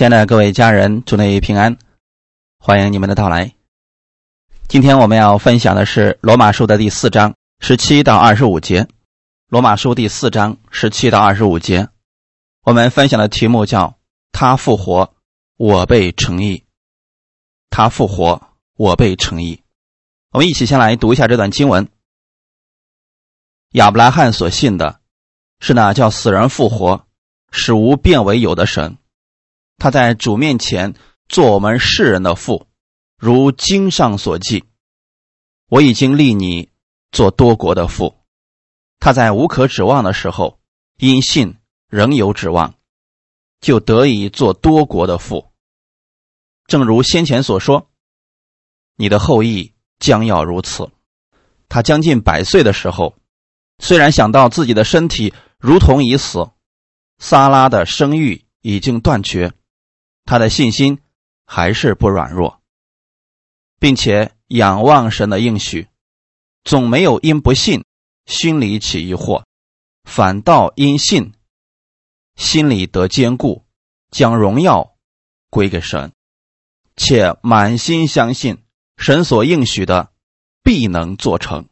亲爱的各位家人，祝你平安，欢迎你们的到来。今天我们要分享的是《罗马书》的第四章十七到二十五节，《罗马书》第四章十七到二十五节，我们分享的题目叫“他复活，我被称义”。他复活，我被称义。我们一起先来读一下这段经文。亚伯拉罕所信的是那叫死人复活、使无变为有的神。他在主面前做我们世人的父，如经上所记：“我已经立你做多国的父。”他在无可指望的时候，因信仍有指望，就得以做多国的父。正如先前所说，你的后裔将要如此。他将近百岁的时候，虽然想到自己的身体如同已死，撒拉的生育已经断绝。他的信心还是不软弱，并且仰望神的应许，总没有因不信心里起疑惑，反倒因信心里得坚固，将荣耀归给神，且满心相信神所应许的必能做成，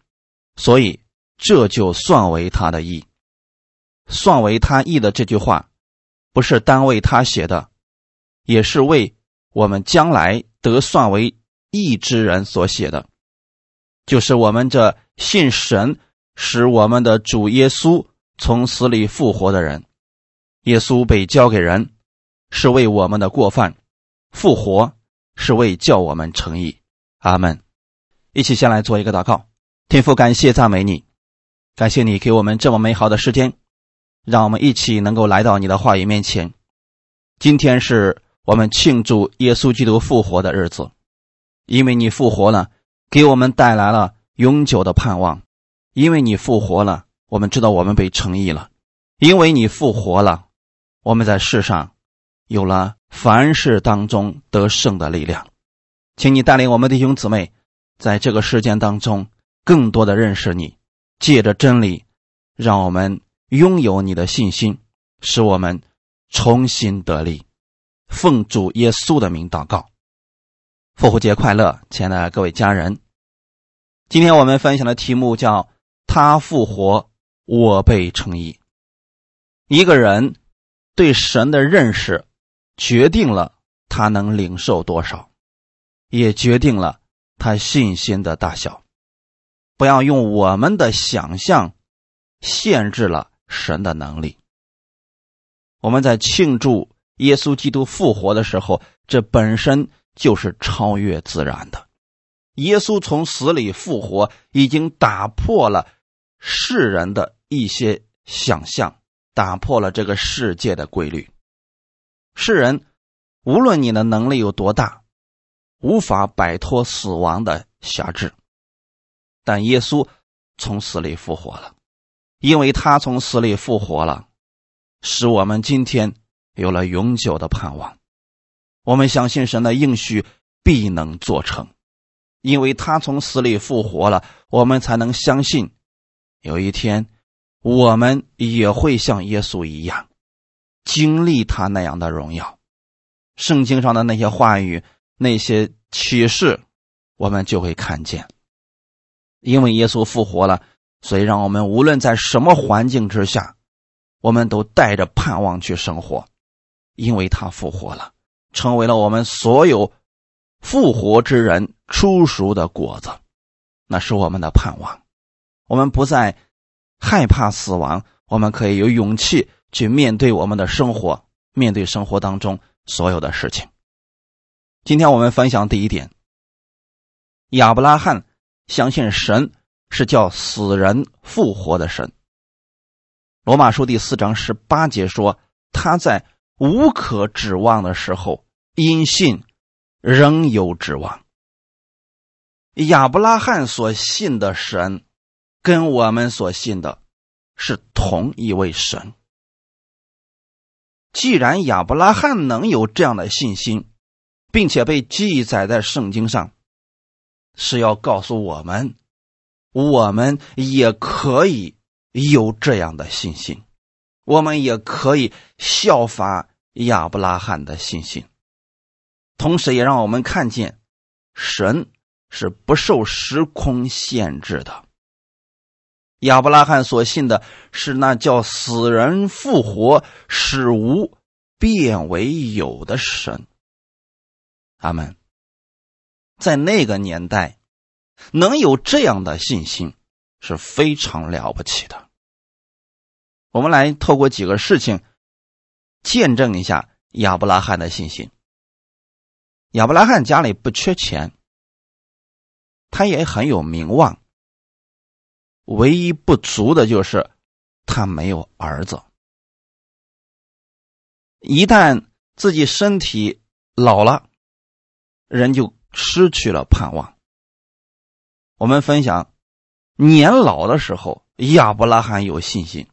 所以这就算为他的义。算为他义的这句话，不是单为他写的。也是为我们将来得算为义之人所写的，就是我们这信神使我们的主耶稣从死里复活的人。耶稣被交给人，是为我们的过犯；复活是为叫我们成义。阿门。一起先来做一个祷告，天父，感谢赞美你，感谢你给我们这么美好的时间，让我们一起能够来到你的话语面前。今天是。我们庆祝耶稣基督复活的日子，因为你复活了，给我们带来了永久的盼望。因为你复活了，我们知道我们被称义了。因为你复活了，我们在世上有了凡事当中得胜的力量。请你带领我们弟兄姊妹，在这个事件当中更多的认识你，借着真理，让我们拥有你的信心，使我们重新得力。奉主耶稣的名祷告，复活节快乐，亲爱的各位家人。今天我们分享的题目叫“他复活，我被称义”。一个人对神的认识，决定了他能领受多少，也决定了他信心的大小。不要用我们的想象限制了神的能力。我们在庆祝。耶稣基督复活的时候，这本身就是超越自然的。耶稣从死里复活，已经打破了世人的一些想象，打破了这个世界的规律。世人无论你的能力有多大，无法摆脱死亡的辖制，但耶稣从死里复活了，因为他从死里复活了，使我们今天。有了永久的盼望，我们相信神的应许必能做成，因为他从死里复活了，我们才能相信有一天我们也会像耶稣一样经历他那样的荣耀。圣经上的那些话语、那些启示，我们就会看见。因为耶稣复活了，所以让我们无论在什么环境之下，我们都带着盼望去生活。因为他复活了，成为了我们所有复活之人出熟的果子，那是我们的盼望。我们不再害怕死亡，我们可以有勇气去面对我们的生活，面对生活当中所有的事情。今天我们分享第一点：亚伯拉罕相信神是叫死人复活的神。罗马书第四章十八节说，他在。无可指望的时候，因信仍有指望。亚伯拉罕所信的神，跟我们所信的是同一位神。既然亚伯拉罕能有这样的信心，并且被记载在圣经上，是要告诉我们，我们也可以有这样的信心。我们也可以效法亚伯拉罕的信心，同时也让我们看见神是不受时空限制的。亚伯拉罕所信的是那叫死人复活、使无变为有的神。阿门。在那个年代，能有这样的信心是非常了不起的。我们来透过几个事情见证一下亚伯拉罕的信心。亚伯拉罕家里不缺钱，他也很有名望。唯一不足的就是他没有儿子。一旦自己身体老了，人就失去了盼望。我们分享年老的时候，亚伯拉罕有信心。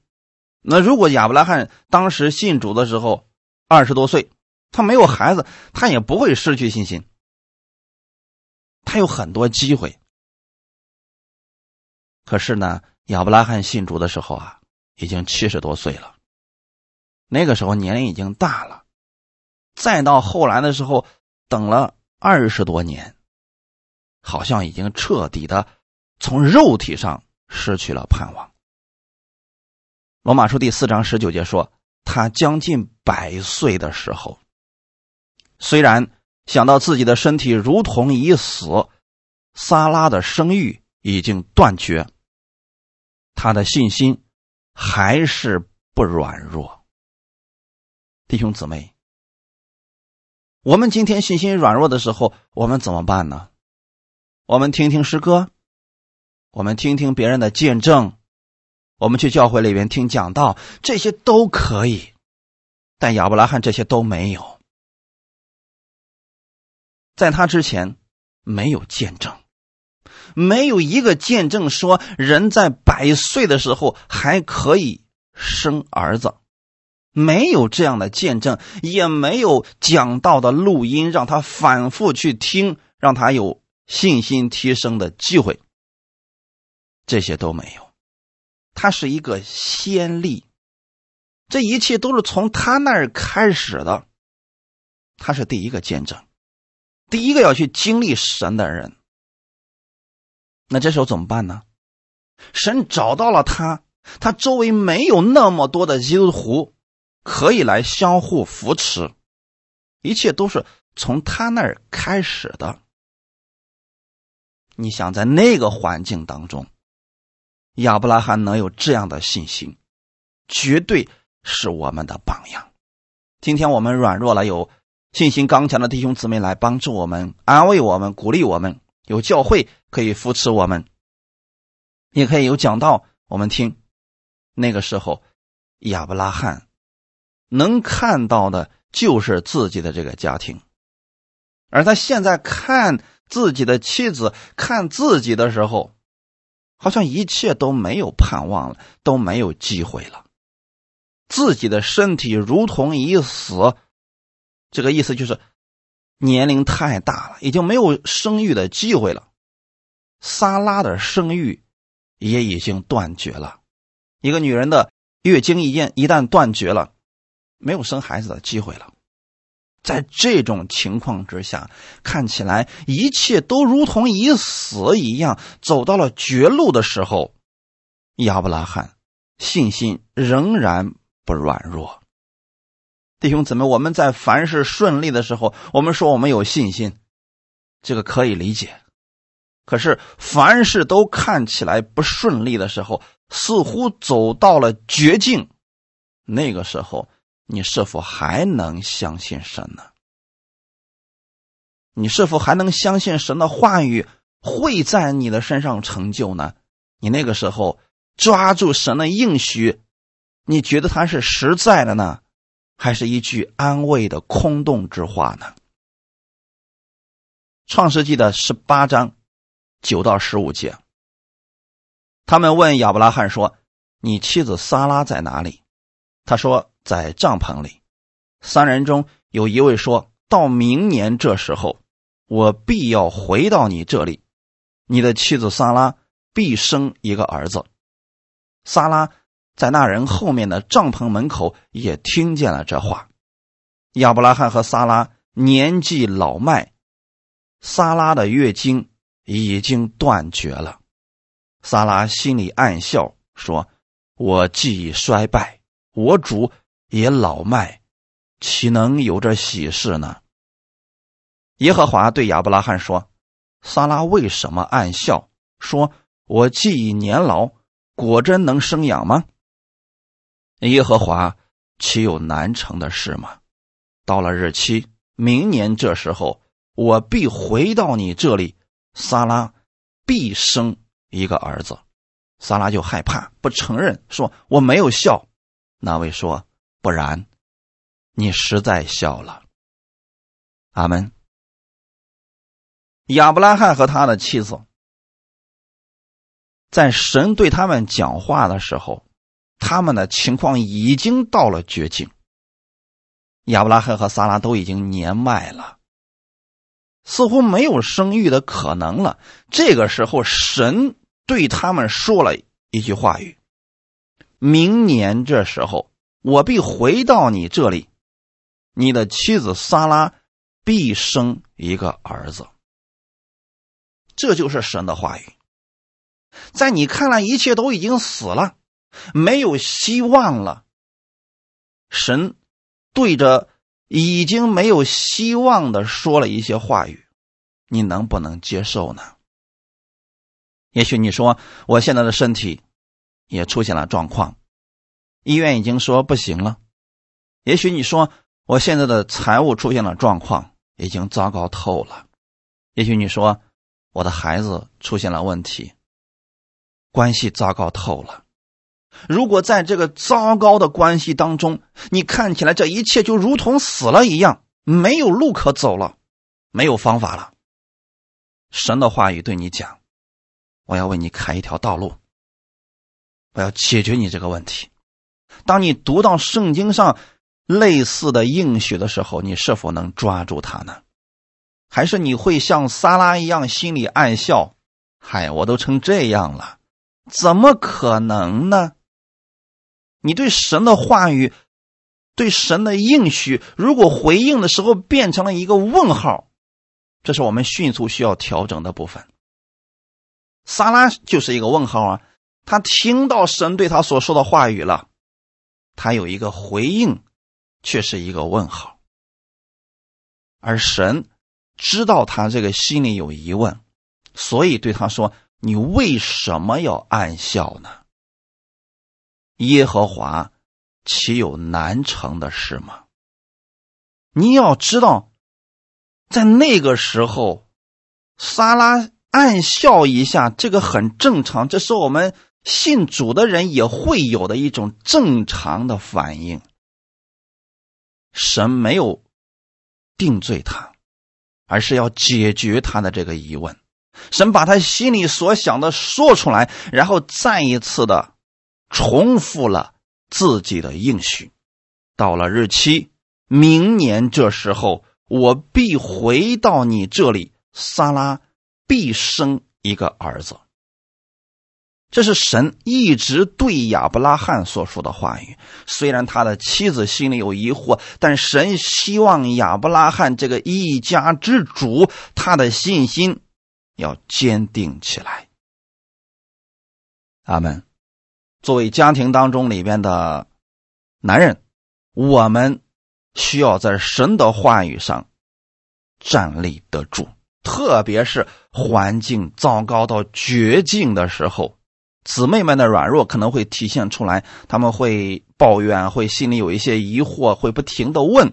那如果亚伯拉罕当时信主的时候二十多岁，他没有孩子，他也不会失去信心。他有很多机会。可是呢，亚伯拉罕信主的时候啊，已经七十多岁了。那个时候年龄已经大了，再到后来的时候，等了二十多年，好像已经彻底的从肉体上失去了盼望。罗马书第四章十九节说，他将近百岁的时候，虽然想到自己的身体如同已死，撒拉的生育已经断绝。他的信心还是不软弱，弟兄姊妹，我们今天信心软弱的时候，我们怎么办呢？我们听听诗歌，我们听听别人的见证，我们去教会里边听讲道，这些都可以。但亚伯拉罕这些都没有，在他之前没有见证。没有一个见证说人在百岁的时候还可以生儿子，没有这样的见证，也没有讲道的录音让他反复去听，让他有信心提升的机会。这些都没有，他是一个先例，这一切都是从他那儿开始的，他是第一个见证，第一个要去经历神的人。那这时候怎么办呢？神找到了他，他周围没有那么多的基督徒可以来相互扶持，一切都是从他那儿开始的。你想在那个环境当中，亚伯拉罕能有这样的信心，绝对是我们的榜样。今天我们软弱了，有信心刚强的弟兄姊妹来帮助我们、安慰我们、鼓励我们。有教会可以扶持我们，也可以有讲道我们听。那个时候，亚伯拉罕能看到的就是自己的这个家庭，而他现在看自己的妻子、看自己的时候，好像一切都没有盼望了，都没有机会了。自己的身体如同已死，这个意思就是。年龄太大了，已经没有生育的机会了。萨拉的生育也已经断绝了。一个女人的月经一旦一旦断绝了，没有生孩子的机会了。在这种情况之下，看起来一切都如同已死一样，走到了绝路的时候，亚伯拉罕信心仍然不软弱。弟兄姊妹，我们在凡事顺利的时候，我们说我们有信心，这个可以理解。可是凡事都看起来不顺利的时候，似乎走到了绝境，那个时候，你是否还能相信神呢？你是否还能相信神的话语会在你的身上成就呢？你那个时候抓住神的应许，你觉得他是实在的呢？还是一句安慰的空洞之话呢？创世纪的十八章九到十五节，他们问亚伯拉罕说：“你妻子撒拉在哪里？”他说：“在帐篷里。”三人中有一位说：“到明年这时候，我必要回到你这里，你的妻子撒拉必生一个儿子。”撒拉。在那人后面的帐篷门口也听见了这话，亚伯拉罕和撒拉年纪老迈，撒拉的月经已经断绝了。撒拉心里暗笑，说：“我既已衰败，我主也老迈，岂能有这喜事呢？”耶和华对亚伯拉罕说：“撒拉为什么暗笑？说我既已年老，果真能生养吗？耶和华岂有难成的事吗？到了日期，明年这时候，我必回到你这里，撒拉必生。”一个儿子，萨拉就害怕，不承认，说我没有笑。那位说：“不然，你实在笑了。”阿门。亚伯拉罕和他的妻子，在神对他们讲话的时候，他们的情况已经到了绝境。亚伯拉罕和萨拉都已经年迈了，似乎没有生育的可能了。这个时候，神。对他们说了一句话语：“明年这时候，我必回到你这里，你的妻子撒拉必生一个儿子。”这就是神的话语。在你看来，一切都已经死了，没有希望了。神对着已经没有希望的说了一些话语，你能不能接受呢？也许你说我现在的身体也出现了状况，医院已经说不行了。也许你说我现在的财务出现了状况，已经糟糕透了。也许你说我的孩子出现了问题，关系糟糕透了。如果在这个糟糕的关系当中，你看起来这一切就如同死了一样，没有路可走了，没有方法了。神的话语对你讲。我要为你开一条道路，我要解决你这个问题。当你读到圣经上类似的应许的时候，你是否能抓住它呢？还是你会像撒拉一样心里暗笑？嗨，我都成这样了，怎么可能呢？你对神的话语、对神的应许，如果回应的时候变成了一个问号，这是我们迅速需要调整的部分。撒拉就是一个问号啊！他听到神对他所说的话语了，他有一个回应，却是一个问号。而神知道他这个心里有疑问，所以对他说：“你为什么要暗笑呢？耶和华岂有难成的事吗？”你要知道，在那个时候，撒拉。暗笑一下，这个很正常，这是我们信主的人也会有的一种正常的反应。神没有定罪他，而是要解决他的这个疑问。神把他心里所想的说出来，然后再一次的重复了自己的应许。到了日期，明年这时候，我必回到你这里，撒拉。必生一个儿子，这是神一直对亚伯拉罕所说的话语。虽然他的妻子心里有疑惑，但神希望亚伯拉罕这个一家之主，他的信心要坚定起来。阿门。作为家庭当中里边的男人，我们需要在神的话语上站立得住。特别是环境糟糕到绝境的时候，姊妹们的软弱可能会体现出来，他们会抱怨，会心里有一些疑惑，会不停的问。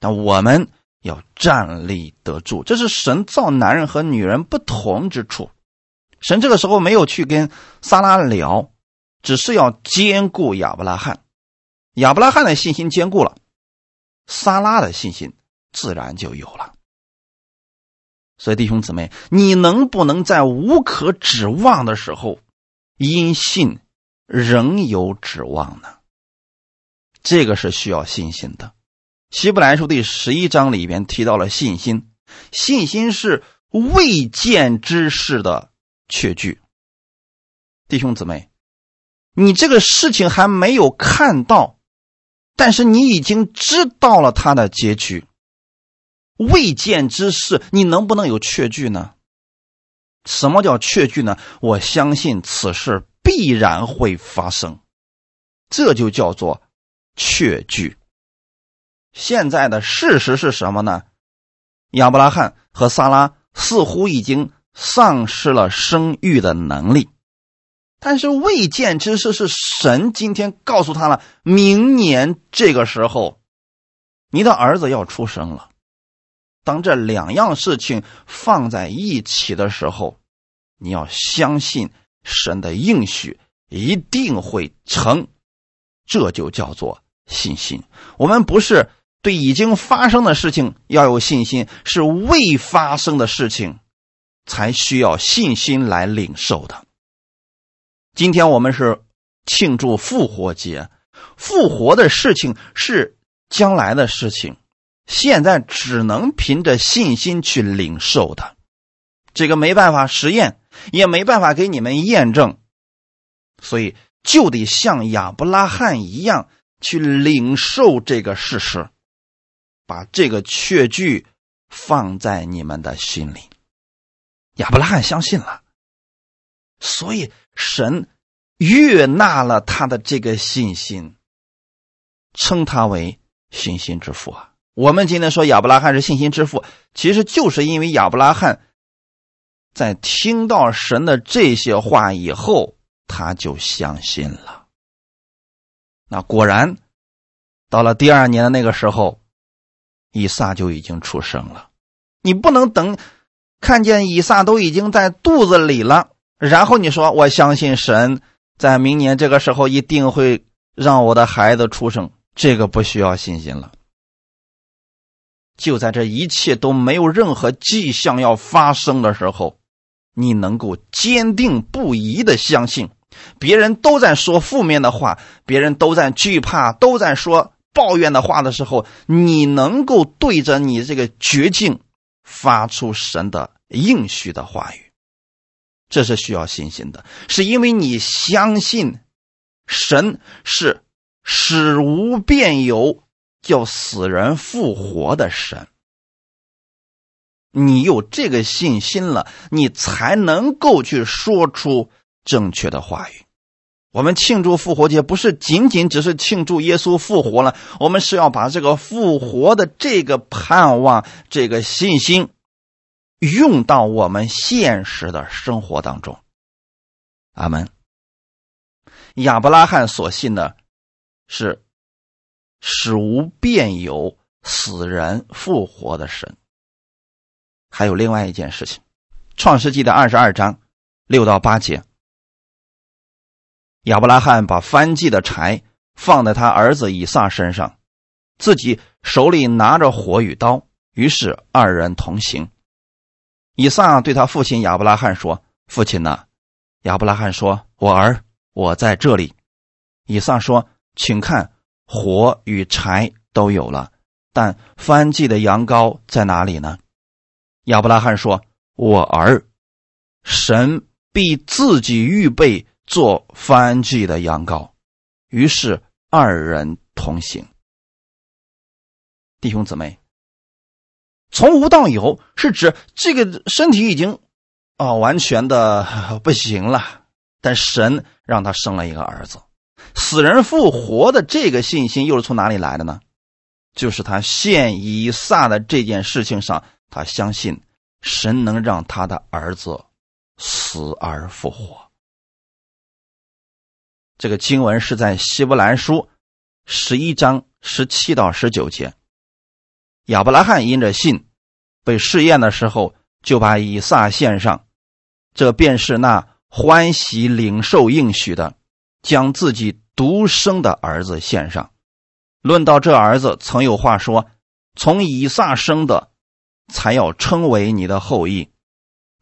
但我们要站立得住，这是神造男人和女人不同之处。神这个时候没有去跟撒拉聊，只是要兼顾亚伯拉罕。亚伯拉罕的信心坚固了，撒拉的信心自然就有了。所以，弟兄姊妹，你能不能在无可指望的时候，因信仍有指望呢？这个是需要信心的。希伯来书第十一章里边提到了信心，信心是未见之事的确据。弟兄姊妹，你这个事情还没有看到，但是你已经知道了他的结局。未见之事，你能不能有确据呢？什么叫确据呢？我相信此事必然会发生，这就叫做确据。现在的事实是什么呢？亚伯拉罕和萨拉似乎已经丧失了生育的能力，但是未见之事是神今天告诉他了：明年这个时候，你的儿子要出生了。当这两样事情放在一起的时候，你要相信神的应许一定会成，这就叫做信心。我们不是。对已经发生的事情要有信心，是未发生的事情才需要信心来领受的。今天我们是庆祝复活节，复活的事情是将来的事情，现在只能凭着信心去领受的。这个没办法实验，也没办法给你们验证，所以就得像亚伯拉罕一样去领受这个事实。把这个确据放在你们的心里。亚伯拉罕相信了，所以神悦纳了他的这个信心，称他为信心之父啊。我们今天说亚伯拉罕是信心之父，其实就是因为亚伯拉罕在听到神的这些话以后，他就相信了。那果然，到了第二年的那个时候。以撒就已经出生了，你不能等看见以撒都已经在肚子里了，然后你说我相信神，在明年这个时候一定会让我的孩子出生，这个不需要信心了。就在这一切都没有任何迹象要发生的时候，你能够坚定不移的相信，别人都在说负面的话，别人都在惧怕，都在说。抱怨的话的时候，你能够对着你这个绝境发出神的应许的话语，这是需要信心的，是因为你相信神是使无变有、叫死人复活的神。你有这个信心了，你才能够去说出正确的话语。我们庆祝复活节，不是仅仅只是庆祝耶稣复活了，我们是要把这个复活的这个盼望、这个信心，用到我们现实的生活当中。阿门。亚伯拉罕所信的是使无变有、死人复活的神。还有另外一件事情，《创世纪》的二十二章六到八节。亚伯拉罕把翻祭的柴放在他儿子以撒身上，自己手里拿着火与刀，于是二人同行。以撒对他父亲亚伯拉罕说：“父亲呢？”亚伯拉罕说：“我儿，我在这里。”以撒说：“请看，火与柴都有了，但翻祭的羊羔在哪里呢？”亚伯拉罕说：“我儿，神必自己预备。”做翻祭的羊羔，于是二人同行。弟兄姊妹，从无到有是指这个身体已经啊完全的不行了，但神让他生了一个儿子，死人复活的这个信心又是从哪里来的呢？就是他献以撒的这件事情上，他相信神能让他的儿子死而复活。这个经文是在希伯来书十一章十七到十九节。亚伯拉罕因着信被试验的时候，就把以撒献上，这便是那欢喜领受应许的，将自己独生的儿子献上。论到这儿子，曾有话说：“从以撒生的，才要称为你的后裔。”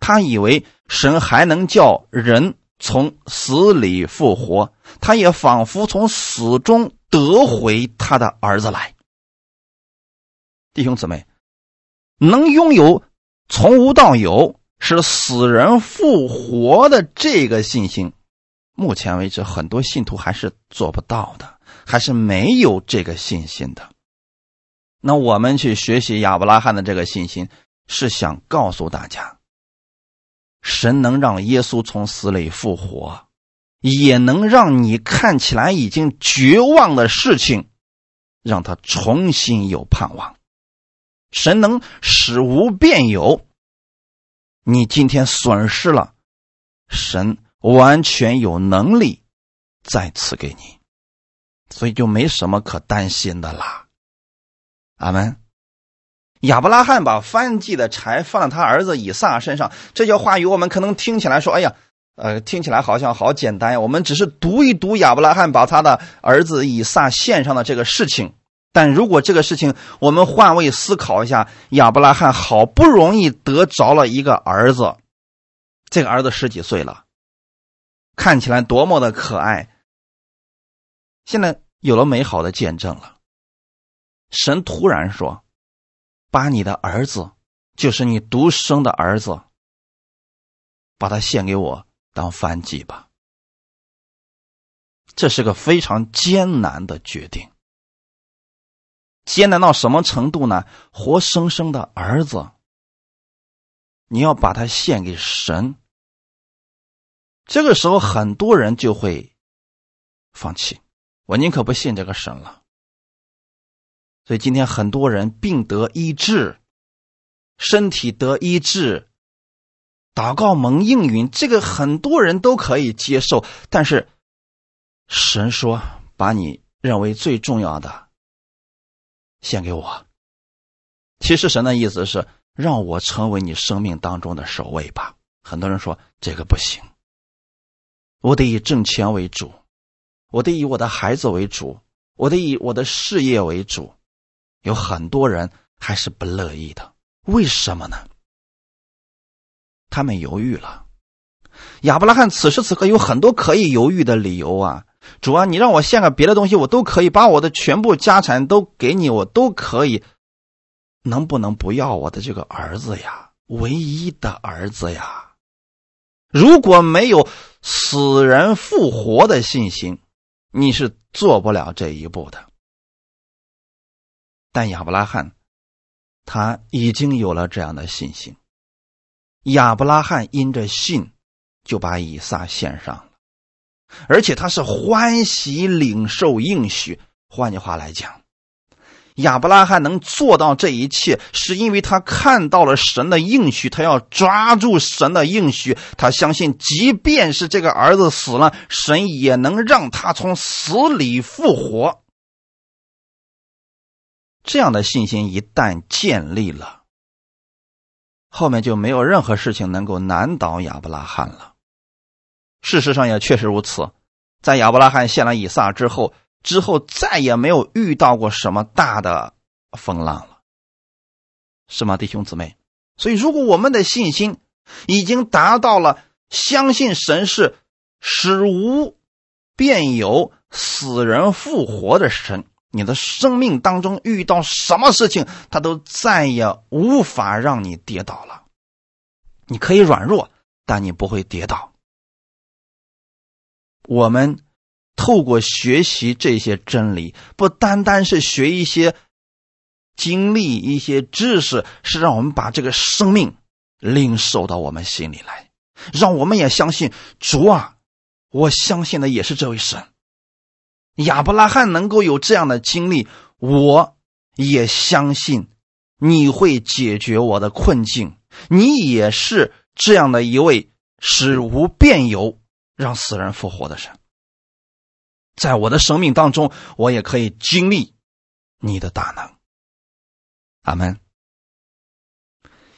他以为神还能叫人。从死里复活，他也仿佛从死中得回他的儿子来。弟兄姊妹，能拥有从无到有，使死人复活的这个信心，目前为止很多信徒还是做不到的，还是没有这个信心的。那我们去学习亚伯拉罕的这个信心，是想告诉大家，神能让耶稣从死里复活，也能让你看起来已经绝望的事情，让他重新有盼望。神能使无变有，你今天损失了，神完全有能力再次给你，所以就没什么可担心的啦。阿门。亚伯拉罕把翻祭的柴放在他儿子以撒身上，这句话语我们可能听起来说：“哎呀，呃，听起来好像好简单呀。”我们只是读一读亚伯拉罕把他的儿子以撒献上的这个事情。但如果这个事情我们换位思考一下，亚伯拉罕好不容易得着了一个儿子，这个儿子十几岁了，看起来多么的可爱。现在有了美好的见证了，神突然说：“把你的儿子，就是你独生的儿子，把他献给我当燔祭吧。”这是个非常艰难的决定。艰难到什么程度呢？活生生的儿子，你要把他献给神。这个时候，很多人就会放弃，我宁可不信这个神了。所以今天很多人病得医治，身体得医治，祷告蒙应允，这个很多人都可以接受。但是神说，把你认为最重要的。献给我。其实神的意思是让我成为你生命当中的首位吧。很多人说这个不行，我得以挣钱为主，我得以我的孩子为主，我得以我的事业为主。有很多人还是不乐意的，为什么呢？他们犹豫了。亚伯拉罕此时此刻有很多可以犹豫的理由啊。主啊，你让我献个别的东西，我都可以把我的全部家产都给你，我都可以。能不能不要我的这个儿子呀？唯一的儿子呀！如果没有死人复活的信心，你是做不了这一步的。但亚伯拉罕他已经有了这样的信心。亚伯拉罕因着信，就把以撒献上了。而且他是欢喜领受应许。换句话来讲，亚伯拉罕能做到这一切，是因为他看到了神的应许，他要抓住神的应许。他相信，即便是这个儿子死了，神也能让他从死里复活。这样的信心一旦建立了，后面就没有任何事情能够难倒亚伯拉罕了。事实上也确实如此，在亚伯拉罕献了以撒之后，之后再也没有遇到过什么大的风浪了，是吗，弟兄姊妹？所以，如果我们的信心已经达到了相信神是使无变有、死人复活的神，你的生命当中遇到什么事情，他都再也无法让你跌倒了。你可以软弱，但你不会跌倒。我们透过学习这些真理，不单单是学一些经历、一些知识，是让我们把这个生命领受到我们心里来，让我们也相信主啊！我相信的也是这位神。亚伯拉罕能够有这样的经历，我也相信你会解决我的困境。你也是这样的一位使无变有。让死人复活的神，在我的生命当中，我也可以经历你的大能。阿门。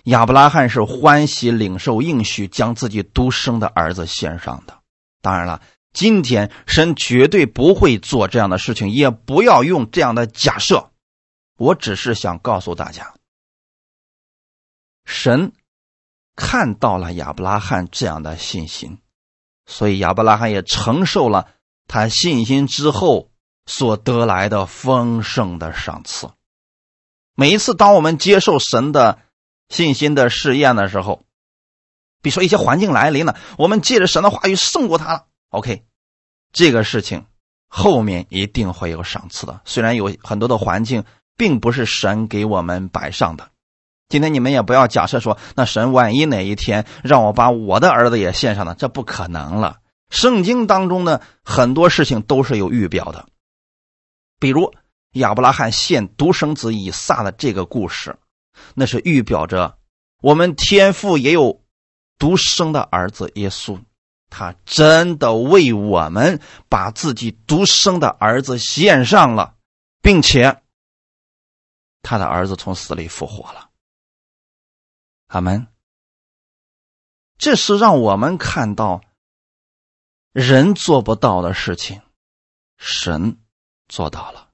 亚伯拉罕是欢喜领受应许，将自己独生的儿子献上的。当然了，今天神绝对不会做这样的事情，也不要用这样的假设。我只是想告诉大家，神看到了亚伯拉罕这样的信心。所以亚伯拉罕也承受了他信心之后所得来的丰盛的赏赐。每一次当我们接受神的信心的试验的时候，比如说一些环境来临了，我们借着神的话语胜过他了。OK，这个事情后面一定会有赏赐的。虽然有很多的环境并不是神给我们摆上的，今天你们也不要假设说，那神万一哪一天让我把我的儿子也献上了，这不可能了。圣经当中的很多事情都是有预表的，比如亚伯拉罕献独生子以撒的这个故事，那是预表着我们天父也有独生的儿子耶稣，他真的为我们把自己独生的儿子献上了，并且他的儿子从死里复活了。阿门。这是让我们看到。人做不到的事情，神做到了。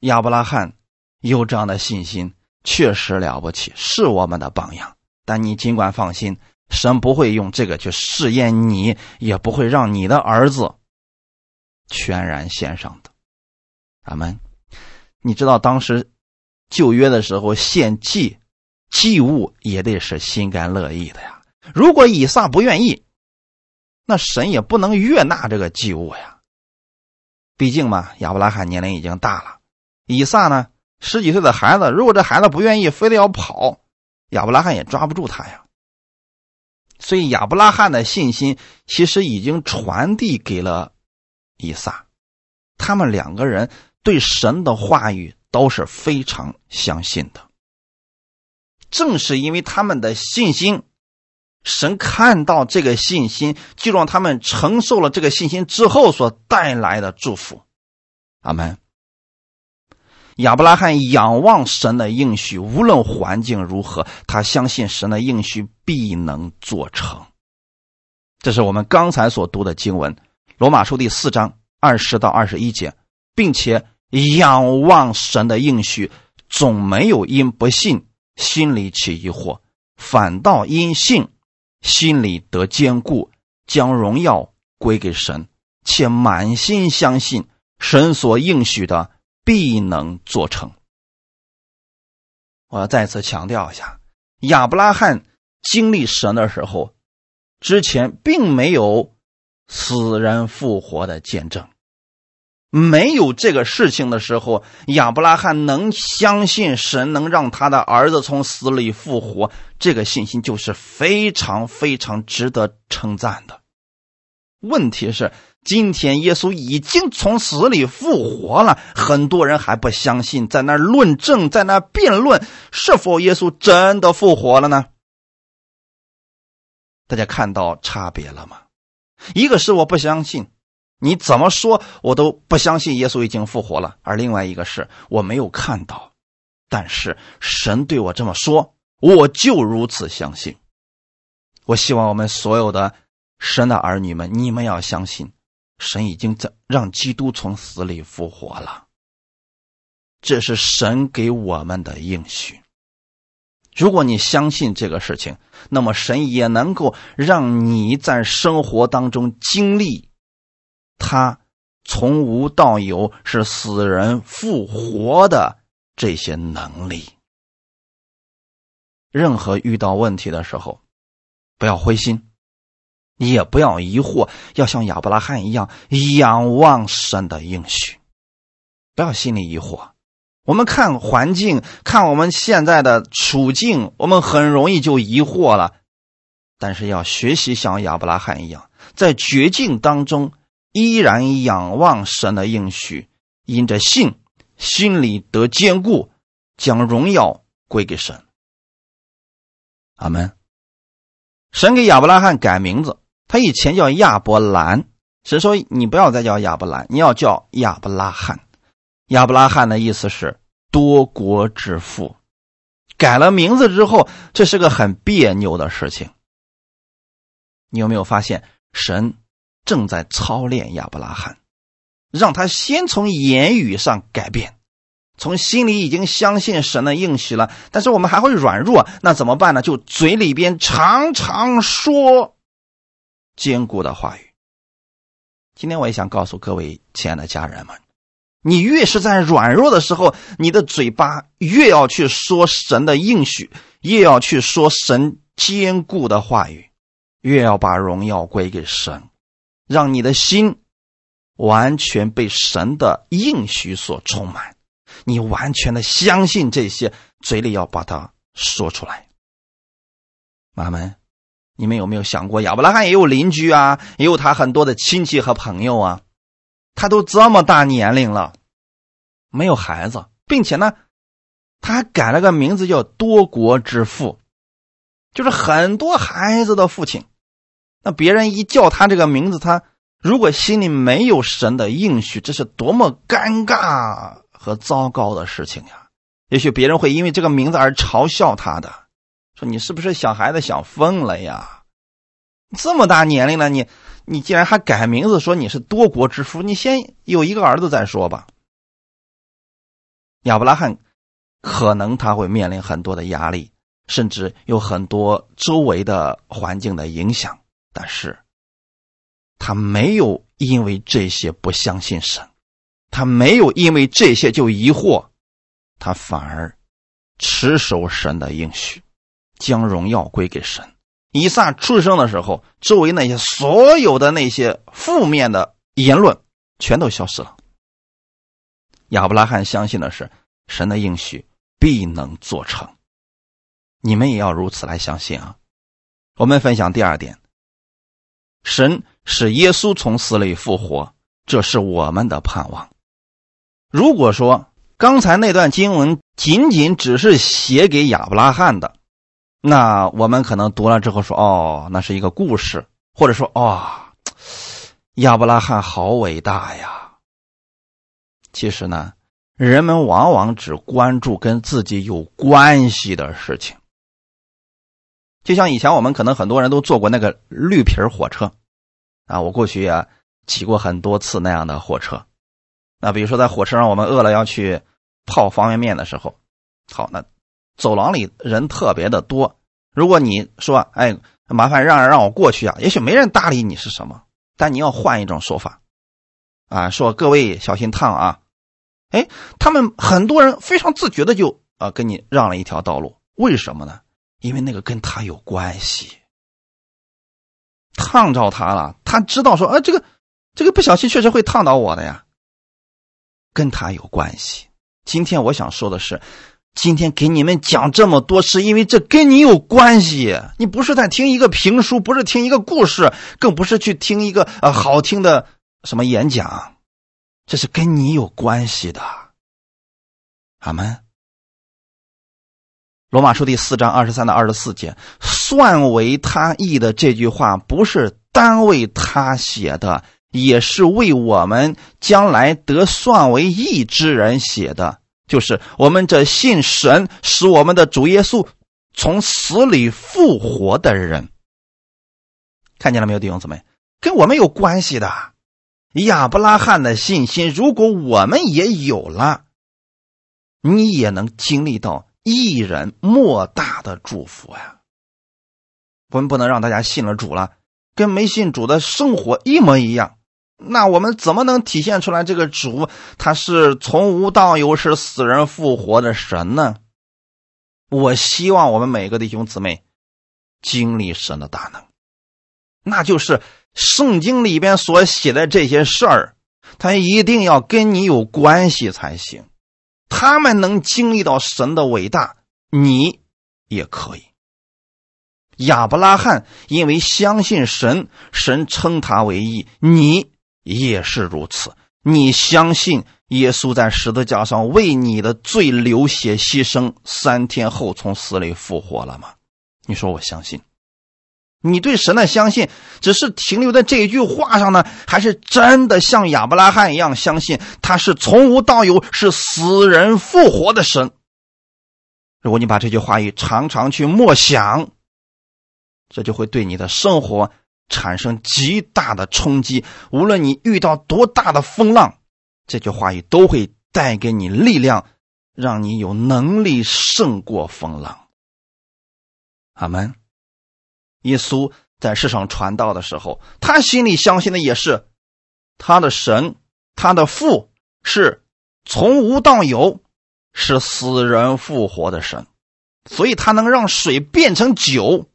亚伯拉罕有这样的信心，确实了不起，是我们的榜样。但你尽管放心，神不会用这个去试验你，也不会让你的儿子全然献上的。阿门。你知道当时旧约的时候献祭祭物也得是心甘乐意的呀。如果以撒不愿意。那神也不能悦纳这个祭物呀，毕竟嘛，亚伯拉罕年龄已经大了，以撒呢十几岁的孩子，如果这孩子不愿意，非得要跑，亚伯拉罕也抓不住他呀。所以亚伯拉罕的信心其实已经传递给了以撒，他们两个人对神的话语都是非常相信的。正是因为他们的信心。神看到这个信心，就让他们承受了这个信心之后所带来的祝福。阿门。亚伯拉罕仰望神的应许，无论环境如何，他相信神的应许必能做成。这是我们刚才所读的经文，《罗马书》第四章二十到二十一节，并且仰望神的应许，总没有因不信心里起疑惑，反倒因信。心里得坚固，将荣耀归给神，且满心相信神所应许的必能做成。我要再次强调一下，亚伯拉罕经历神的时候，之前并没有死人复活的见证。没有这个事情的时候，亚伯拉罕能相信神能让他的儿子从死里复活，这个信心就是非常非常值得称赞的。问题是，今天耶稣已经从死里复活了，很多人还不相信，在那论证，在那辩论是否耶稣真的复活了呢？大家看到差别了吗？一个是我不相信。你怎么说，我都不相信耶稣已经复活了。而另外一个是我没有看到，但是神对我这么说，我就如此相信。我希望我们所有的神的儿女们，你们要相信，神已经在让基督从死里复活了。这是神给我们的应许。如果你相信这个事情，那么神也能够让你在生活当中经历。他从无到有，是死人复活的这些能力。任何遇到问题的时候，不要灰心，也不要疑惑，要像亚伯拉罕一样仰望神的应许，不要心里疑惑。我们看环境，看我们现在的处境，我们很容易就疑惑了。但是要学习像亚伯拉罕一样，在绝境当中。依然仰望神的应许，因着信，心里得坚固，将荣耀归给神。阿门。神给亚伯拉罕改名字，他以前叫亚伯兰，神说你不要再叫亚伯兰，你要叫亚伯拉罕。亚伯拉罕的意思是多国之父。改了名字之后，这是个很别扭的事情。你有没有发现神？正在操练亚伯拉罕，让他先从言语上改变，从心里已经相信神的应许了。但是我们还会软弱，那怎么办呢？就嘴里边常常说坚固的话语。今天我也想告诉各位亲爱的家人们，你越是在软弱的时候，你的嘴巴越要去说神的应许，越要去说神坚固的话语，越要把荣耀归给神。让你的心完全被神的应许所充满，你完全的相信这些，嘴里要把它说出来。妈们，你们有没有想过，亚伯拉罕也有邻居啊，也有他很多的亲戚和朋友啊，他都这么大年龄了，没有孩子，并且呢，他还改了个名字叫多国之父，就是很多孩子的父亲。那别人一叫他这个名字，他如果心里没有神的应许，这是多么尴尬和糟糕的事情呀！也许别人会因为这个名字而嘲笑他的，说你是不是小孩子想疯了呀？这么大年龄了，你你竟然还改名字，说你是多国之父，你先有一个儿子再说吧。亚伯拉罕可能他会面临很多的压力，甚至有很多周围的环境的影响。但是，他没有因为这些不相信神，他没有因为这些就疑惑，他反而持守神的应许，将荣耀归给神。以撒出生的时候，周围那些所有的那些负面的言论全都消失了。亚伯拉罕相信的是神的应许必能做成，你们也要如此来相信啊！我们分享第二点。神使耶稣从死里复活，这是我们的盼望。如果说刚才那段经文仅仅只是写给亚伯拉罕的，那我们可能读了之后说：“哦，那是一个故事。”或者说：“哦，亚伯拉罕好伟大呀。”其实呢，人们往往只关注跟自己有关系的事情。就像以前我们可能很多人都坐过那个绿皮火车，啊，我过去也骑过很多次那样的火车。那比如说在火车上，我们饿了要去泡方便面的时候，好，那走廊里人特别的多。如果你说，哎，麻烦让让我过去啊，也许没人搭理你是什么，但你要换一种说法，啊，说各位小心烫啊，哎，他们很多人非常自觉的就啊跟你让了一条道路，为什么呢？因为那个跟他有关系，烫着他了，他知道说，啊，这个，这个不小心确实会烫到我的呀，跟他有关系。今天我想说的是，今天给你们讲这么多，是因为这跟你有关系。你不是在听一个评书，不是听一个故事，更不是去听一个呃好听的什么演讲，这是跟你有关系的。阿门。罗马书第四章二十三到二十四节，算为他意的这句话，不是单为他写的，也是为我们将来得算为义之人写的。就是我们这信神使我们的主耶稣从死里复活的人，看见了没有，弟兄姊妹？跟我们有关系的。亚伯拉罕的信心，如果我们也有了，你也能经历到。一人莫大的祝福呀！我们不能让大家信了主了，跟没信主的生活一模一样。那我们怎么能体现出来这个主他是从无到有，是死人复活的神呢？我希望我们每个弟兄姊妹经历神的大能，那就是圣经里边所写的这些事儿，他一定要跟你有关系才行。他们能经历到神的伟大，你也可以。亚伯拉罕因为相信神，神称他为义，你也是如此。你相信耶稣在十字架上为你的罪流血牺牲，三天后从死里复活了吗？你说我相信。你对神的相信，只是停留在这一句话上呢，还是真的像亚伯拉罕一样相信他是从无到有，是死人复活的神？如果你把这句话语常常去默想，这就会对你的生活产生极大的冲击。无论你遇到多大的风浪，这句话语都会带给你力量，让你有能力胜过风浪。阿门。耶稣在世上传道的时候，他心里相信的也是他的神，他的父是从无到有，是死人复活的神，所以他能让水变成酒，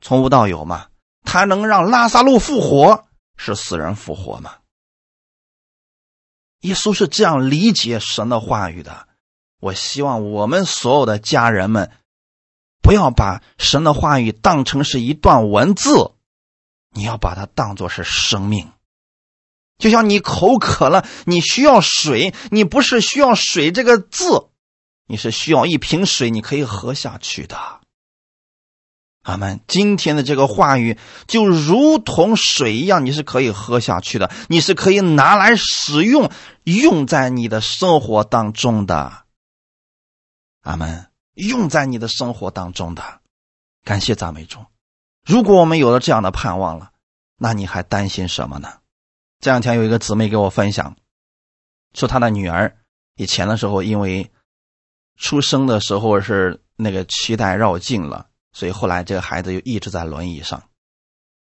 从无到有嘛。他能让拉萨路复活，是死人复活嘛。耶稣是这样理解神的话语的。我希望我们所有的家人们，不要把神的话语当成是一段文字，你要把它当作是生命。就像你口渴了，你需要水，你不是需要水这个字，你是需要一瓶水，你可以喝下去的。阿门。今天的这个话语就如同水一样，你是可以喝下去的，你是可以拿来使用，用在你的生活当中的。阿门。用在你的生活当中的，感谢赞美主。如果我们有了这样的盼望了，那你还担心什么呢？这两天有一个姊妹给我分享，说她的女儿以前的时候，因为出生的时候是那个脐带绕颈了，所以后来这个孩子就一直在轮椅上，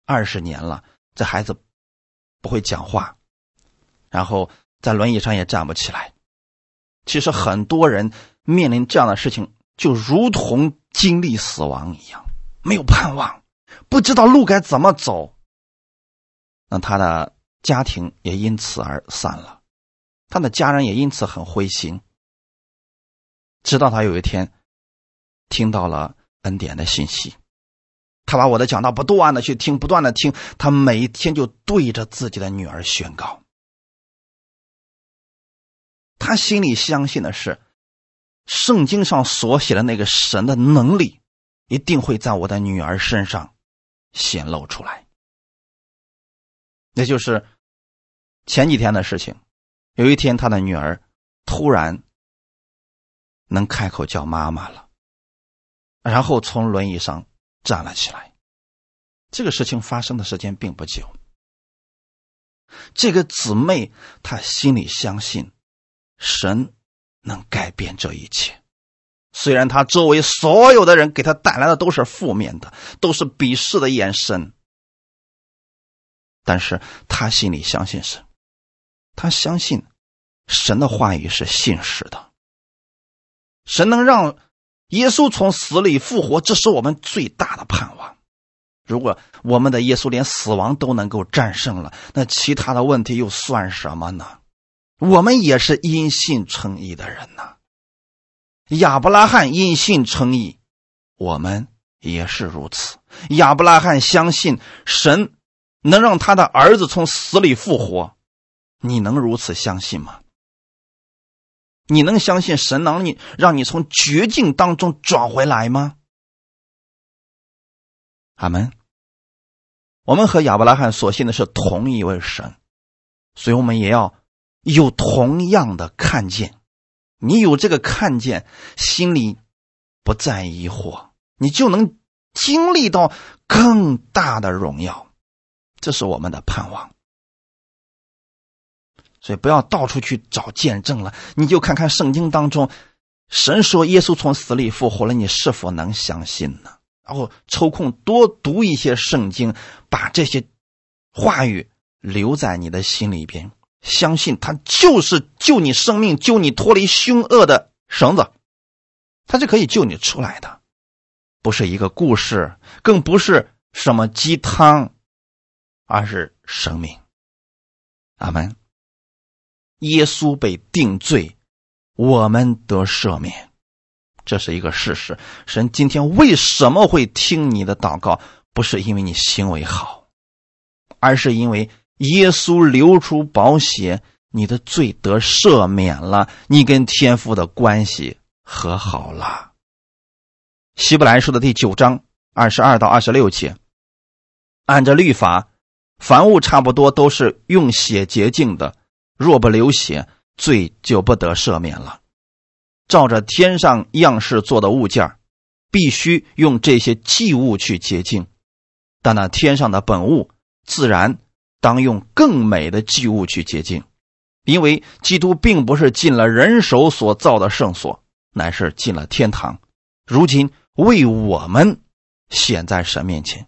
二十年了，这孩子不会讲话，然后在轮椅上也站不起来。其实很多人面临这样的事情，就如同经历死亡一样，没有盼望，不知道路该怎么走。那他的。家庭也因此而散了，他的家人也因此很灰心。直到他有一天听到了恩典的信息，他把我的讲道不断的去听，不断的听，他每一天就对着自己的女儿宣告。他心里相信的是，圣经上所写的那个神的能力，一定会在我的女儿身上显露出来。那就是前几天的事情。有一天，他的女儿突然能开口叫妈妈了，然后从轮椅上站了起来。这个事情发生的时间并不久。这个姊妹她心里相信神能改变这一切，虽然他周围所有的人给他带来的都是负面的，都是鄙视的眼神。但是他心里相信神，他相信神的话语是信实的。神能让耶稣从死里复活，这是我们最大的盼望。如果我们的耶稣连死亡都能够战胜了，那其他的问题又算什么呢？我们也是因信称义的人呐。亚伯拉罕因信称义，我们也是如此。亚伯拉罕相信神。能让他的儿子从死里复活，你能如此相信吗？你能相信神能你让你从绝境当中转回来吗？阿门。我们和亚伯拉罕所信的是同一位神，所以我们也要有同样的看见。你有这个看见，心里不再疑惑，你就能经历到更大的荣耀。这是我们的盼望，所以不要到处去找见证了。你就看看圣经当中，神说耶稣从死里复活了，你是否能相信呢？然后抽空多读一些圣经，把这些话语留在你的心里边，相信他就是救你生命、救你脱离凶恶的绳子，他是可以救你出来的，不是一个故事，更不是什么鸡汤。而是生命，阿门。耶稣被定罪，我们得赦免，这是一个事实。神今天为什么会听你的祷告？不是因为你行为好，而是因为耶稣流出宝血，你的罪得赦免了，你跟天父的关系和好了。希伯来书的第九章二十二到二十六节，按照律法。凡物差不多都是用血洁净的，若不流血，罪就不得赦免了。照着天上样式做的物件，必须用这些祭物去洁净；但那天上的本物，自然当用更美的祭物去洁净，因为基督并不是进了人手所造的圣所，乃是进了天堂，如今为我们显在神面前。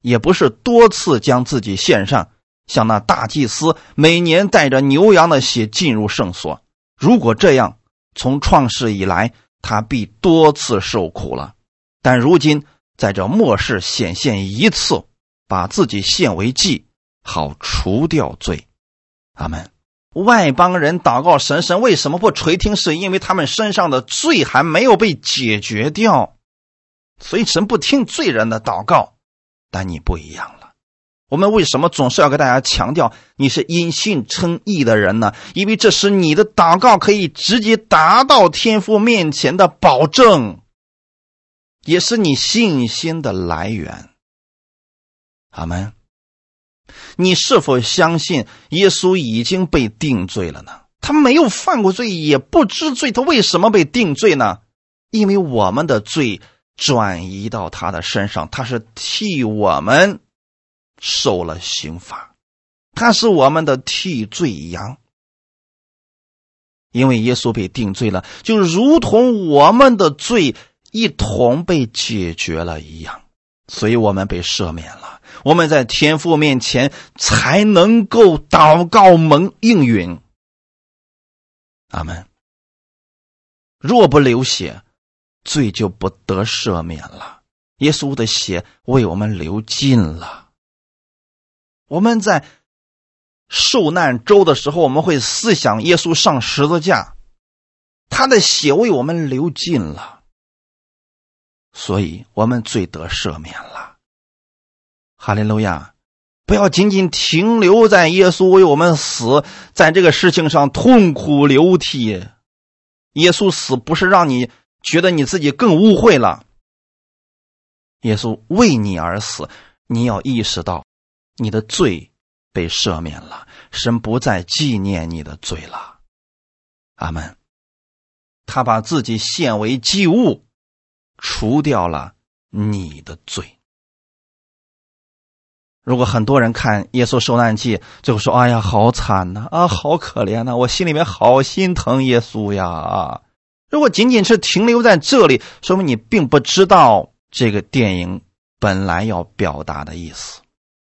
也不是多次将自己献上，像那大祭司每年带着牛羊的血进入圣所。如果这样，从创世以来，他必多次受苦了。但如今在这末世显现一次，把自己献为祭，好除掉罪。阿门。外邦人祷告神，神为什么不垂听？是因为他们身上的罪还没有被解决掉，所以神不听罪人的祷告。但你不一样了。我们为什么总是要给大家强调你是因信称义的人呢？因为这是你的祷告可以直接达到天父面前的保证，也是你信心的来源。阿门。你是否相信耶稣已经被定罪了呢？他没有犯过罪，也不知罪，他为什么被定罪呢？因为我们的罪转移到他的身上，他是替我们受了刑罚，他是我们的替罪羊。因为耶稣被定罪了，就如同我们的罪一同被解决了一样，所以我们被赦免了。我们在天父面前才能够祷告蒙应允，阿门。若不流血，罪就不得赦免了。耶稣的血为我们流尽了。我们在受难周的时候，我们会思想耶稣上十字架，他的血为我们流尽了，所以我们罪得赦免了。哈利路亚！不要仅仅停留在耶稣为我们死在这个事情上痛苦流涕。耶稣死不是让你觉得你自己更污秽了。耶稣为你而死，你要意识到你的罪被赦免了，神不再纪念你的罪了。阿门。他把自己献为祭物，除掉了你的罪。如果很多人看耶稣受难记，最后说：“哎呀，好惨呐！啊，好可怜呐！我心里面好心疼耶稣呀！”，如果仅仅是停留在这里，说明你并不知道这个电影本来要表达的意思。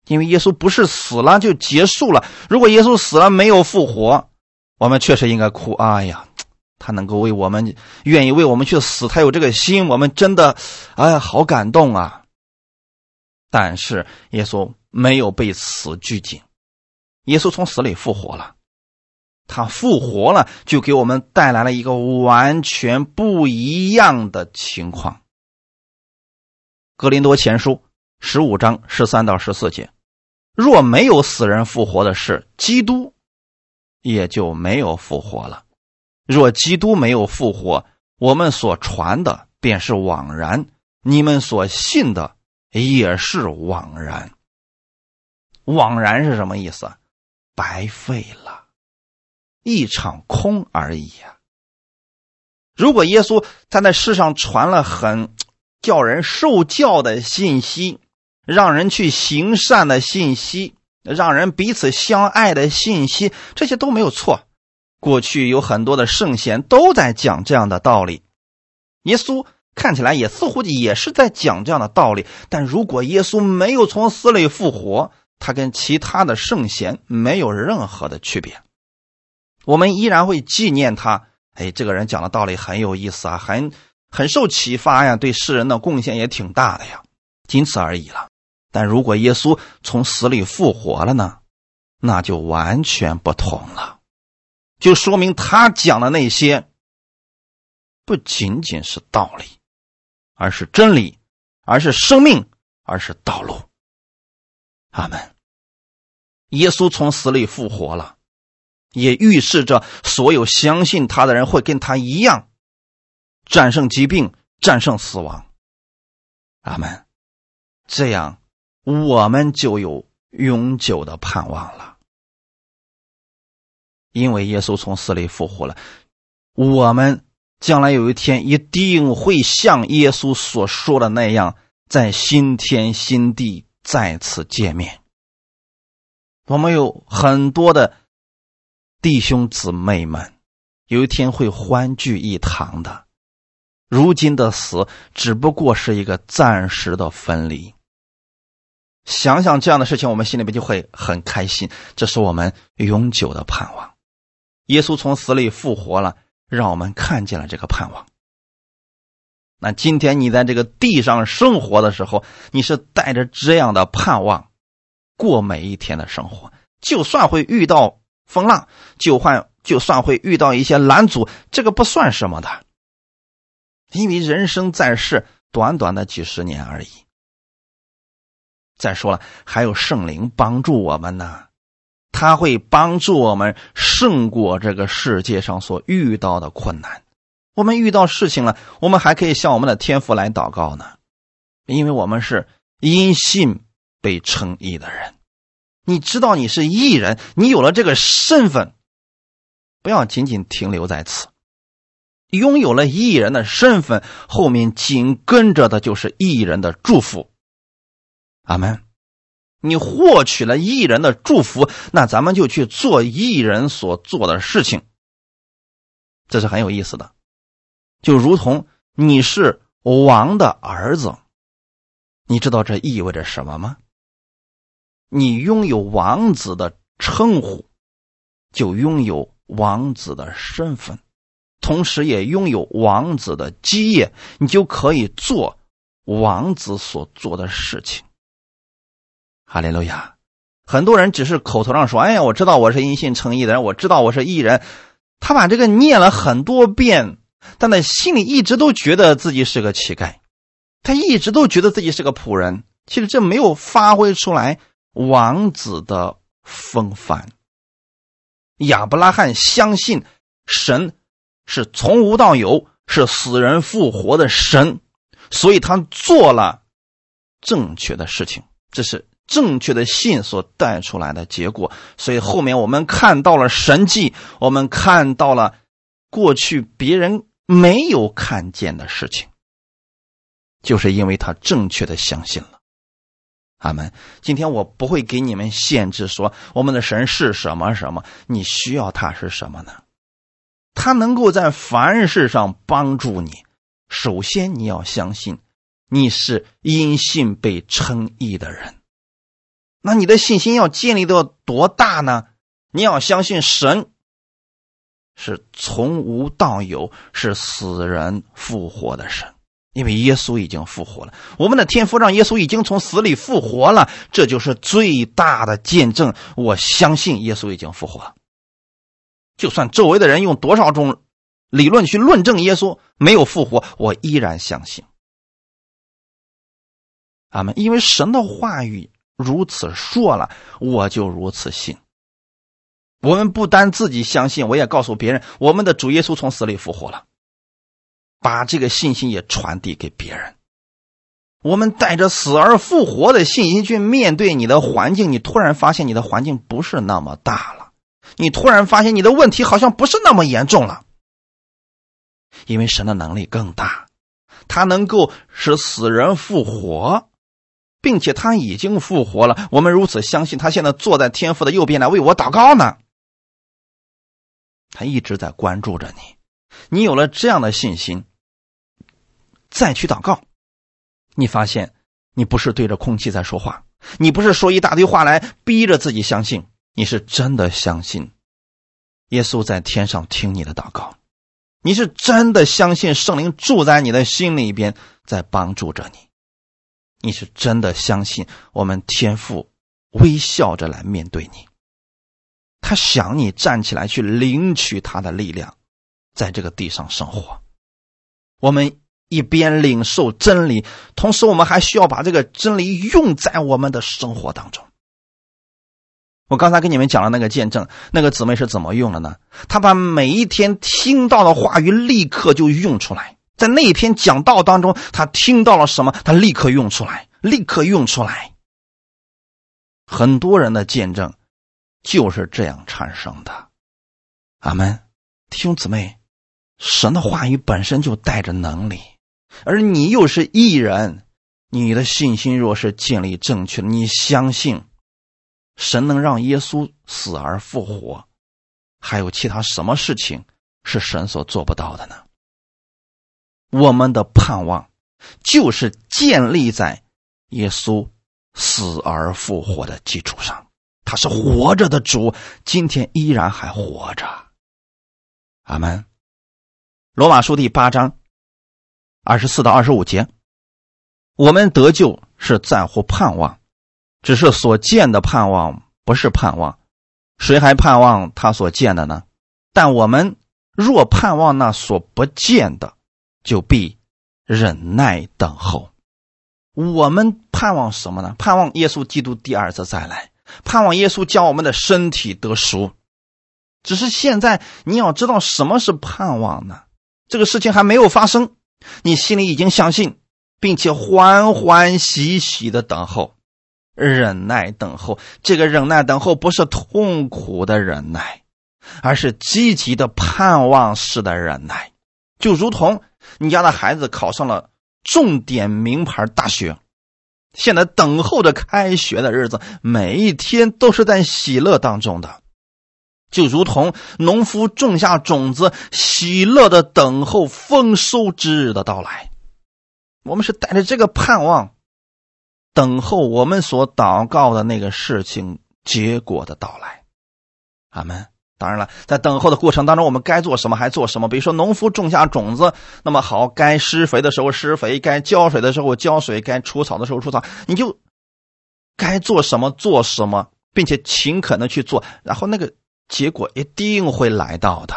因为耶稣不是死了就结束了。如果耶稣死了没有复活，我们确实应该哭。哎呀，他能够为我们，愿意为我们去死，他有这个心，我们真的，哎呀，好感动啊！但是耶稣。没有被死拘禁，耶稣从死里复活了，他复活了，就给我们带来了一个完全不一样的情况。格林多前书十五章十三到十四节：若没有死人复活的事，基督也就没有复活了；若基督没有复活，我们所传的便是枉然，你们所信的也是枉然。枉然是什么意思？白费了，一场空而已啊！如果耶稣他在世上传了很叫人受教的信息，让人去行善的信息，让人彼此相爱的信息，这些都没有错。过去有很多的圣贤都在讲这样的道理，耶稣看起来也似乎也是在讲这样的道理。但如果耶稣没有从死里复活，他跟其他的圣贤没有任何的区别，我们依然会纪念他。哎，这个人讲的道理很有意思啊，很很受启发呀，对世人的贡献也挺大的呀，仅此而已了。但如果耶稣从死里复活了呢，那就完全不同了，就说明他讲的那些不仅仅是道理，而是真理，而是生命，而是道路。阿门。耶稣从死里复活了，也预示着所有相信他的人会跟他一样，战胜疾病，战胜死亡。阿门。这样，我们就有永久的盼望了。因为耶稣从死里复活了，我们将来有一天一定会像耶稣所说的那样，在新天新地再次见面。我们有很多的弟兄姊妹们，有一天会欢聚一堂的。如今的死只不过是一个暂时的分离。想想这样的事情，我们心里边就会很开心。这是我们永久的盼望。耶稣从死里复活了，让我们看见了这个盼望。那今天你在这个地上生活的时候，你是带着这样的盼望。过每一天的生活，就算会遇到风浪，就换就算会遇到一些拦阻，这个不算什么的，因为人生在世，短短的几十年而已。再说了，还有圣灵帮助我们呢，他会帮助我们胜过这个世界上所遇到的困难。我们遇到事情了，我们还可以向我们的天父来祷告呢，因为我们是因信被称义的人。你知道你是义人，你有了这个身份，不要仅仅停留在此。拥有了义人的身份，后面紧跟着的就是义人的祝福。阿门。你获取了义人的祝福，那咱们就去做义人所做的事情，这是很有意思的。就如同你是王的儿子，你知道这意味着什么吗？你拥有王子的称呼，就拥有王子的身份，同时也拥有王子的基业，你就可以做王子所做的事情。哈利路亚！很多人只是口头上说：“哎呀，我知道我是因信称义的人，我知道我是义人。”他把这个念了很多遍。但他心里一直都觉得自己是个乞丐，他一直都觉得自己是个仆人。其实这没有发挥出来王子的风范。亚伯拉罕相信神是从无到有，是死人复活的神，所以他做了正确的事情。这是正确的信所带出来的结果。所以后面我们看到了神迹，我们看到了过去别人。没有看见的事情，就是因为他正确的相信了。阿门。今天我不会给你们限制说我们的神是什么什么，你需要他是什么呢？他能够在凡事上帮助你。首先你要相信你是因信被称义的人，那你的信心要建立到多大呢？你要相信神。是从无到有，是死人复活的神，因为耶稣已经复活了。我们的天父让耶稣已经从死里复活了，这就是最大的见证。我相信耶稣已经复活，就算周围的人用多少种理论去论证耶稣没有复活，我依然相信。阿门。因为神的话语如此说了，我就如此信。我们不单自己相信，我也告诉别人，我们的主耶稣从死里复活了，把这个信心也传递给别人。我们带着死而复活的信心去面对你的环境，你突然发现你的环境不是那么大了，你突然发现你的问题好像不是那么严重了，因为神的能力更大，他能够使死人复活，并且他已经复活了。我们如此相信，他现在坐在天父的右边来为我祷告呢。他一直在关注着你，你有了这样的信心，再去祷告，你发现你不是对着空气在说话，你不是说一大堆话来逼着自己相信，你是真的相信耶稣在天上听你的祷告，你是真的相信圣灵住在你的心里边在帮助着你，你是真的相信我们天父微笑着来面对你。他想你站起来去领取他的力量，在这个地上生活。我们一边领受真理，同时我们还需要把这个真理用在我们的生活当中。我刚才跟你们讲了那个见证，那个姊妹是怎么用的呢？她把每一天听到的话语立刻就用出来，在那一篇讲道当中，他听到了什么，他立刻用出来，立刻用出来。很多人的见证。就是这样产生的，阿门，弟兄姊妹，神的话语本身就带着能力，而你又是艺人，你的信心若是建立正确，你相信神能让耶稣死而复活，还有其他什么事情是神所做不到的呢？我们的盼望就是建立在耶稣死而复活的基础上。他是活着的主，今天依然还活着。阿门。罗马书第八章二十四到二十五节，我们得救是在乎盼望，只是所见的盼望不是盼望，谁还盼望他所见的呢？但我们若盼望那所不见的，就必忍耐等候。我们盼望什么呢？盼望耶稣基督第二次再来，盼望耶稣将我们的身体得赎。只是现在你要知道什么是盼望呢？这个事情还没有发生，你心里已经相信，并且欢欢喜喜的等候，忍耐等候。这个忍耐等候不是痛苦的忍耐，而是积极的盼望式的忍耐，就如同你家的孩子考上了重点名牌大学，现在等候着开学的日子，每一天都是在喜乐当中的。就如同农夫种下种子，喜乐的等候丰收之日的到来。我们是带着这个盼望，等候我们所祷告的那个事情结果的到来。阿门。当然了，在等候的过程当中，我们该做什么还做什么。比如说，农夫种下种子，那么好，该施肥的时候施肥，该浇水的时候浇水，该除草的时候除草，你就该做什么做什么，并且勤恳的去做，然后那个。结果一定会来到的。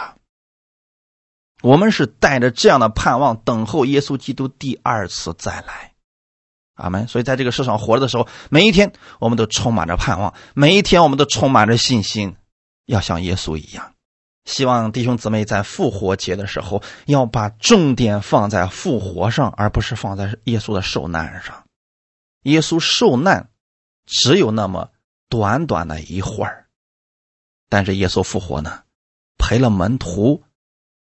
我们是带着这样的盼望，等候耶稣基督第二次再来。阿门。所以在这个世上活着的时候，每一天我们都充满着盼望，每一天我们都充满着信心，要像耶稣一样。希望弟兄姊妹在复活节的时候，要把重点放在复活上，而不是放在耶稣的受难上。耶稣受难只有那么短短的一会儿。但是耶稣复活呢，陪了门徒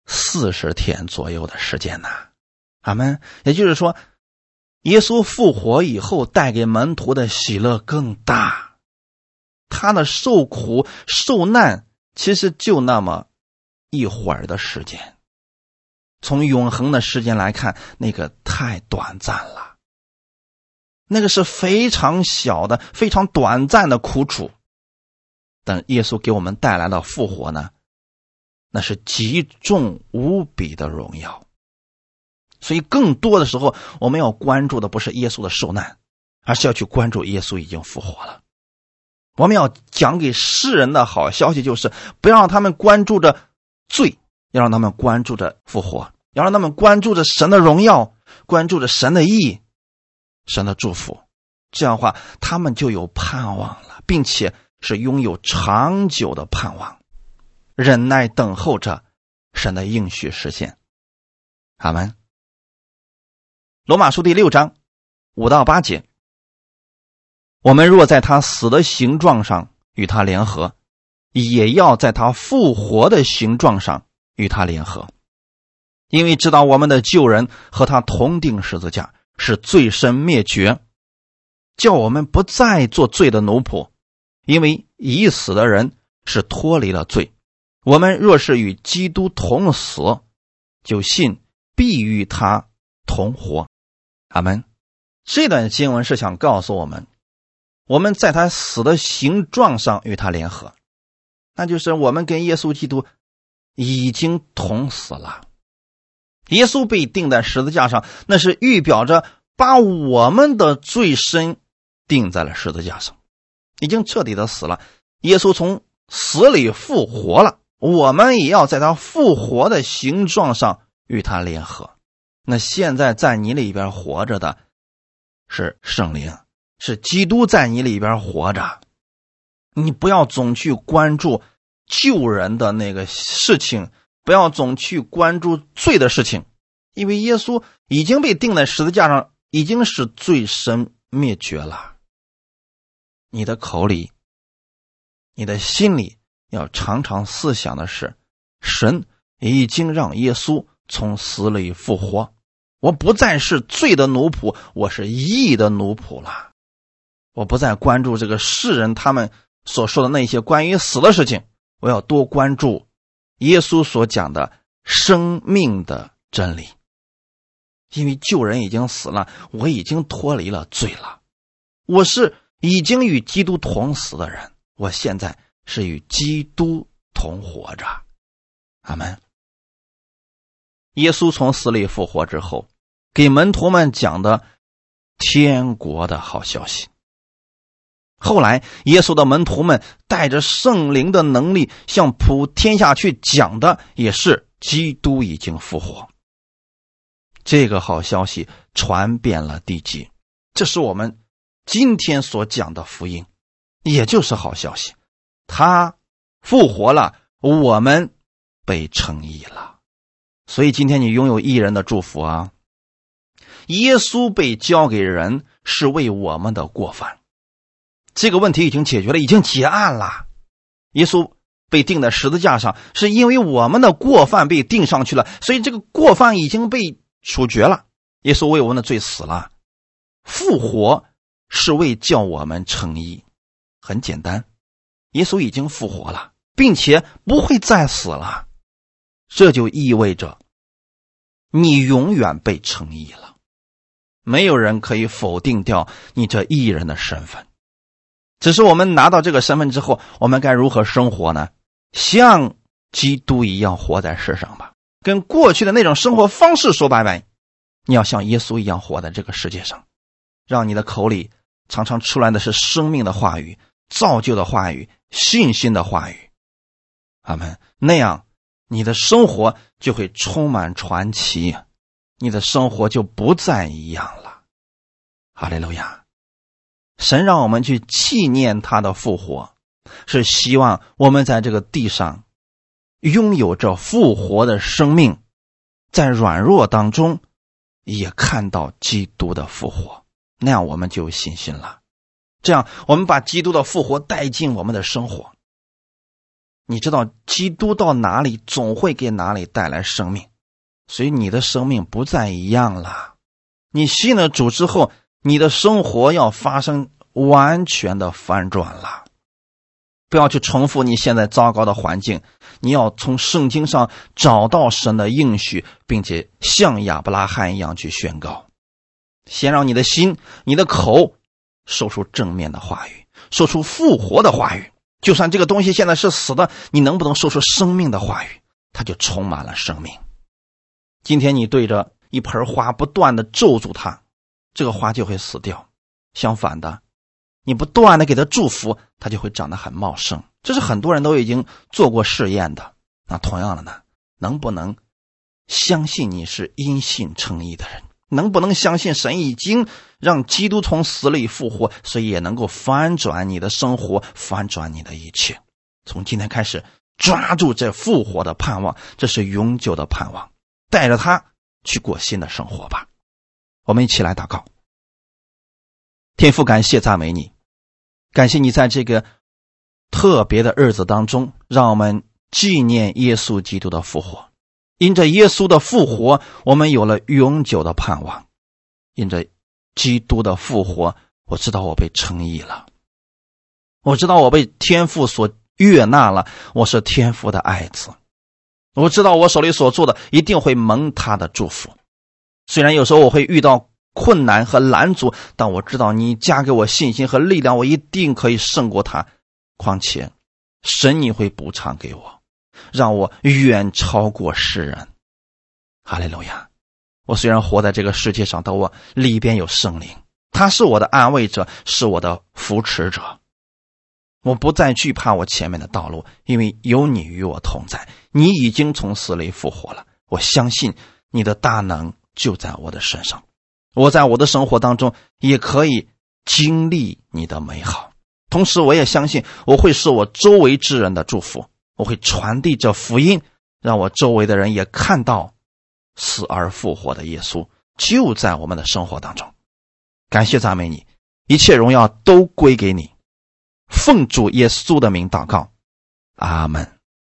四十天左右的时间呢，阿门。也就是说，耶稣复活以后带给门徒的喜乐更大，他的受苦受难其实就那么一会儿的时间，从永恒的时间来看，那个太短暂了，那个是非常小的、非常短暂的苦楚。等耶稣给我们带来的复活呢，那是极重无比的荣耀。所以，更多的时候，我们要关注的不是耶稣的受难，而是要去关注耶稣已经复活了。我们要讲给世人的好消息就是，不要让他们关注着罪，要让他们关注着复活，要让他们关注着神的荣耀，关注着神的意义，神的祝福。这样的话，他们就有盼望了，并且。是拥有长久的盼望，忍耐等候着神的应许实现。阿门。罗马书第六章五到八节：我们若在他死的形状上与他联合，也要在他复活的形状上与他联合，因为知道我们的旧人和他同定十字架，是罪身灭绝，叫我们不再做罪的奴仆。因为已死的人是脱离了罪，我们若是与基督同死，就信必与他同活。阿门。这段经文是想告诉我们，我们在他死的形状上与他联合，那就是我们跟耶稣基督已经同死了。耶稣被钉在十字架上，那是预表着把我们的罪身钉在了十字架上。已经彻底的死了，耶稣从死里复活了，我们也要在他复活的形状上与他联合。那现在在你里边活着的，是圣灵，是基督在你里边活着。你不要总去关注救人的那个事情，不要总去关注罪的事情，因为耶稣已经被钉在十字架上，已经是罪身灭绝了。你的口里，你的心里要常常思想的是：神已经让耶稣从死里复活，我不再是罪的奴仆，我是义的奴仆了。我不再关注这个世人他们所说的那些关于死的事情，我要多关注耶稣所讲的生命的真理。因为旧人已经死了，我已经脱离了罪了，我是。已经与基督同死的人，我现在是与基督同活着。阿门。耶稣从死里复活之后，给门徒们讲的天国的好消息。后来，耶稣的门徒们带着圣灵的能力向普天下去讲的，也是基督已经复活。这个好消息传遍了地极，这是我们今天所讲的福音，也就是好消息。他复活了，我们被称义了。所以今天你拥有义人的祝福啊！耶稣被交给人，是为我们的过犯。这个问题已经解决了，已经结案了。耶稣被钉在十字架上，是因为我们的过犯被钉上去了，所以这个过犯已经被处决了。耶稣为我们的罪死了，复活是为叫我们称义。很简单，耶稣已经复活了，并且不会再死了，这就意味着你永远被称义了。没有人可以否定掉你这艺人的身份。只是我们拿到这个身份之后，我们该如何生活呢？像基督一样活在世上吧，跟过去的那种生活方式说拜拜。你要像耶稣一样活在这个世界上，让你的口里常常出来的是生命的话语、造就的话语、信心的话语。阿门。那样，你的生活就会充满传奇，你的生活就不再一样了。哈利路亚。神让我们去纪念他的复活，是希望我们在这个地上拥有着复活的生命，在软弱当中也看到基督的复活，那样我们就有信心了。这样，我们把基督的复活带进我们的生活。你知道，基督到哪里总会给哪里带来生命，所以你的生命不再一样了。你信了主之后。你的生活要发生完全的翻转了，不要去重复你现在糟糕的环境，你要从圣经上找到神的应许，并且像亚伯拉罕一样去宣告。先让你的心、你的口说出正面的话语，说出复活的话语。就算这个东西现在是死的，你能不能说出生命的话语？它就充满了生命。今天你对着一盆花不断的咒诅它。这个花就会死掉，相反的，你不断的给它祝福，它就会长得很茂盛。这是很多人都已经做过试验的。那同样的呢，能不能相信你是因信称义的人？能不能相信神已经让基督从死里复活，所以也能够翻转你的生活，翻转你的一切？从今天开始，抓住这复活的盼望，这是永久的盼望，带着它去过新的生活吧。我们一起来祷告，天父，感谢赞美你，感谢你在这个特别的日子当中，让我们纪念耶稣基督的复活。因着耶稣的复活，我们有了永久的盼望。因着基督的复活，我知道我被称义了，我知道我被天父所悦纳了，我是天父的爱子。我知道我手里所做的一定会蒙他的祝福。虽然有时候我会遇到困难和拦阻，但我知道你加给我信心和力量，我一定可以胜过他。况且，神你会补偿给我，让我远超过世人。哈利路亚！我虽然活在这个世界上，但我里边有圣灵，他是我的安慰者，是我的扶持者。我不再惧怕我前面的道路，因为有你与我同在。你已经从死里复活了，我相信你的大能。就在我的身上，我在我的生活当中也可以经历你的美好。同时，我也相信我会是我周围之人的祝福，我会传递着福音，让我周围的人也看到死而复活的耶稣就在我们的生活当中。感谢赞美你，一切荣耀都归给你。奉主耶稣的名祷告，阿门。